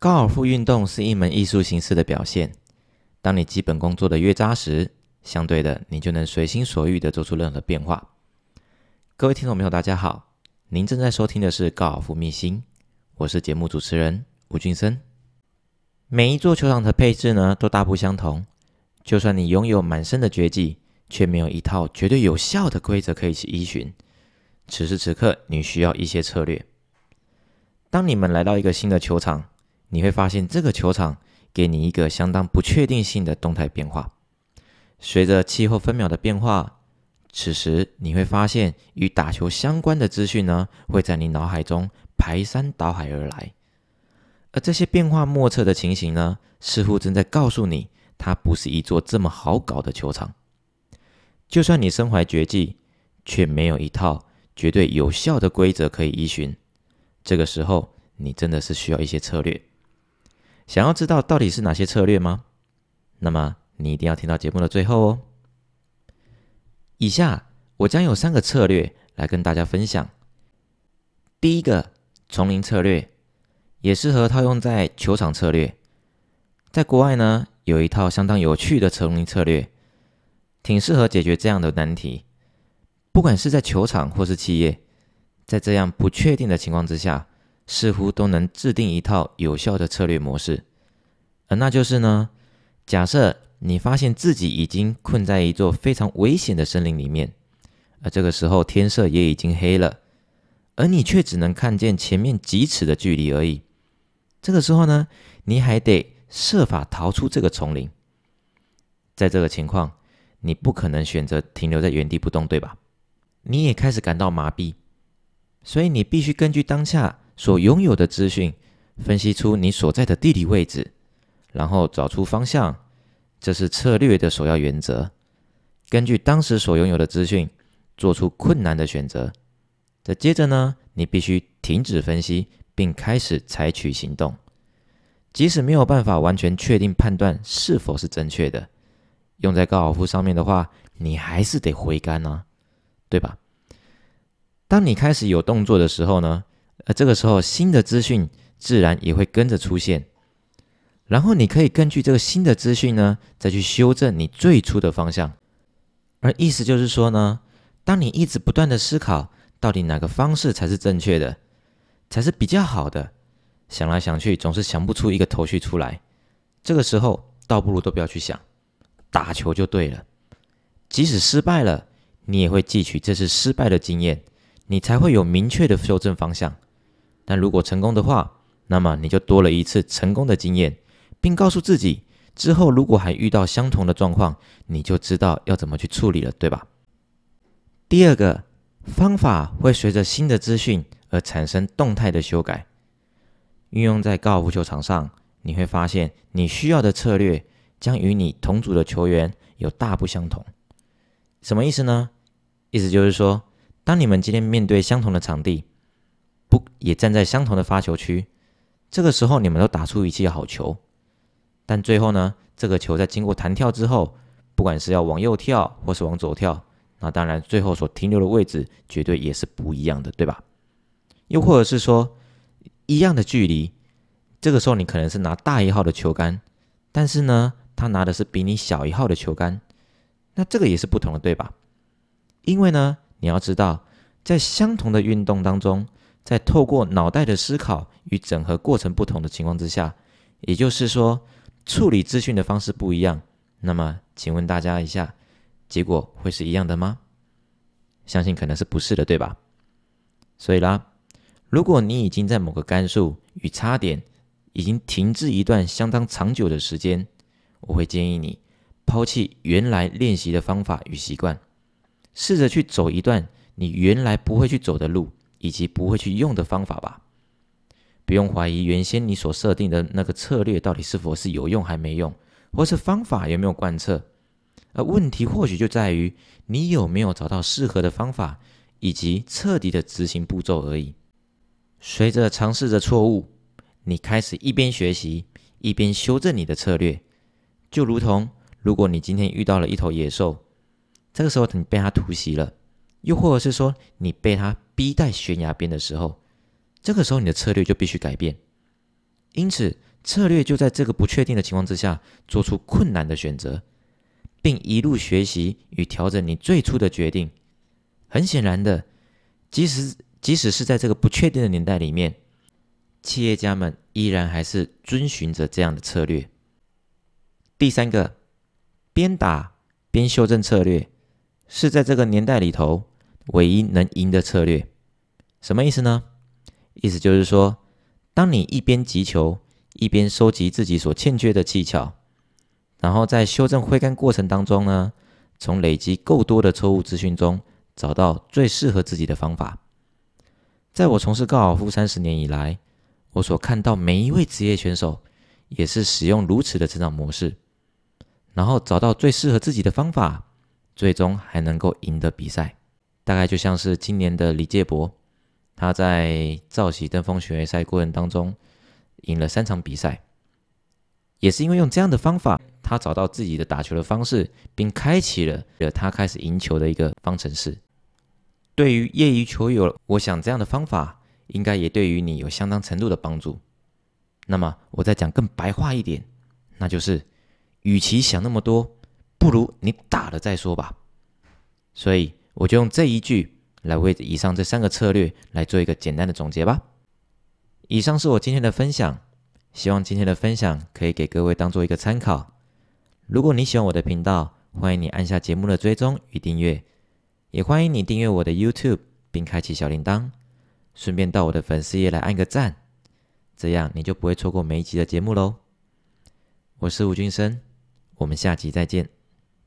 高尔夫运动是一门艺术形式的表现。当你基本功做得越扎实，相对的，你就能随心所欲地做出任何变化。各位听众朋友，大家好，您正在收听的是高尔夫秘辛，我是节目主持人吴俊生。每一座球场的配置呢，都大不相同。就算你拥有满身的绝技，却没有一套绝对有效的规则可以去依循。此时此刻，你需要一些策略。当你们来到一个新的球场，你会发现这个球场给你一个相当不确定性的动态变化。随着气候分秒的变化，此时你会发现与打球相关的资讯呢，会在你脑海中排山倒海而来。而这些变化莫测的情形呢，似乎正在告诉你，它不是一座这么好搞的球场。就算你身怀绝技，却没有一套绝对有效的规则可以依循。这个时候，你真的是需要一些策略。想要知道到底是哪些策略吗？那么。你一定要听到节目的最后哦。以下我将有三个策略来跟大家分享。第一个丛林策略，也适合套用在球场策略。在国外呢，有一套相当有趣的丛林策略，挺适合解决这样的难题。不管是在球场或是企业，在这样不确定的情况之下，似乎都能制定一套有效的策略模式。那就是呢，假设。你发现自己已经困在一座非常危险的森林里面，而这个时候天色也已经黑了，而你却只能看见前面几尺的距离而已。这个时候呢，你还得设法逃出这个丛林。在这个情况，你不可能选择停留在原地不动，对吧？你也开始感到麻痹，所以你必须根据当下所拥有的资讯，分析出你所在的地理位置，然后找出方向。这是策略的首要原则。根据当时所拥有的资讯，做出困难的选择。再接着呢，你必须停止分析，并开始采取行动。即使没有办法完全确定判断是否是正确的，用在高尔夫上面的话，你还是得挥杆啊，对吧？当你开始有动作的时候呢，呃，这个时候新的资讯自然也会跟着出现。然后你可以根据这个新的资讯呢，再去修正你最初的方向。而意思就是说呢，当你一直不断的思考，到底哪个方式才是正确的，才是比较好的，想来想去总是想不出一个头绪出来。这个时候倒不如都不要去想，打球就对了。即使失败了，你也会汲取这次失败的经验，你才会有明确的修正方向。但如果成功的话，那么你就多了一次成功的经验。并告诉自己，之后如果还遇到相同的状况，你就知道要怎么去处理了，对吧？第二个方法会随着新的资讯而产生动态的修改。运用在高尔夫球场上，你会发现你需要的策略将与你同组的球员有大不相同。什么意思呢？意思就是说，当你们今天面对相同的场地，不也站在相同的发球区，这个时候你们都打出一记好球。但最后呢，这个球在经过弹跳之后，不管是要往右跳或是往左跳，那当然最后所停留的位置绝对也是不一样的，对吧？又或者是说，一样的距离，这个时候你可能是拿大一号的球杆，但是呢，他拿的是比你小一号的球杆，那这个也是不同的，对吧？因为呢，你要知道，在相同的运动当中，在透过脑袋的思考与整合过程不同的情况之下，也就是说。处理资讯的方式不一样，那么请问大家一下，结果会是一样的吗？相信可能是不是的，对吧？所以啦，如果你已经在某个杆数与差点已经停滞一段相当长久的时间，我会建议你抛弃原来练习的方法与习惯，试着去走一段你原来不会去走的路以及不会去用的方法吧。不用怀疑原先你所设定的那个策略到底是否是有用还没用，或是方法有没有贯彻，而问题或许就在于你有没有找到适合的方法以及彻底的执行步骤而已。随着尝试着错误，你开始一边学习一边修正你的策略，就如同如果你今天遇到了一头野兽，这个时候你被它突袭了，又或者是说你被它逼在悬崖边的时候。这个时候，你的策略就必须改变。因此，策略就在这个不确定的情况之下，做出困难的选择，并一路学习与调整你最初的决定。很显然的，即使即使是在这个不确定的年代里面，企业家们依然还是遵循着这样的策略。第三个，边打边修正策略，是在这个年代里头唯一能赢的策略。什么意思呢？意思就是说，当你一边击球，一边收集自己所欠缺的技巧，然后在修正挥杆过程当中呢，从累积够多的错误资讯中，找到最适合自己的方法。在我从事高尔夫三十年以来，我所看到每一位职业选手也是使用如此的成长模式，然后找到最适合自己的方法，最终还能够赢得比赛。大概就像是今年的李介博。他在造喜登峰巡回赛过程当中赢了三场比赛，也是因为用这样的方法，他找到自己的打球的方式，并开启了他开始赢球的一个方程式。对于业余球友，我想这样的方法应该也对于你有相当程度的帮助。那么，我再讲更白话一点，那就是，与其想那么多，不如你打了再说吧。所以，我就用这一句。来为以上这三个策略来做一个简单的总结吧。以上是我今天的分享，希望今天的分享可以给各位当做一个参考。如果你喜欢我的频道，欢迎你按下节目的追踪与订阅，也欢迎你订阅我的 YouTube 并开启小铃铛，顺便到我的粉丝页来按个赞，这样你就不会错过每一集的节目喽。我是吴俊生，我们下集再见。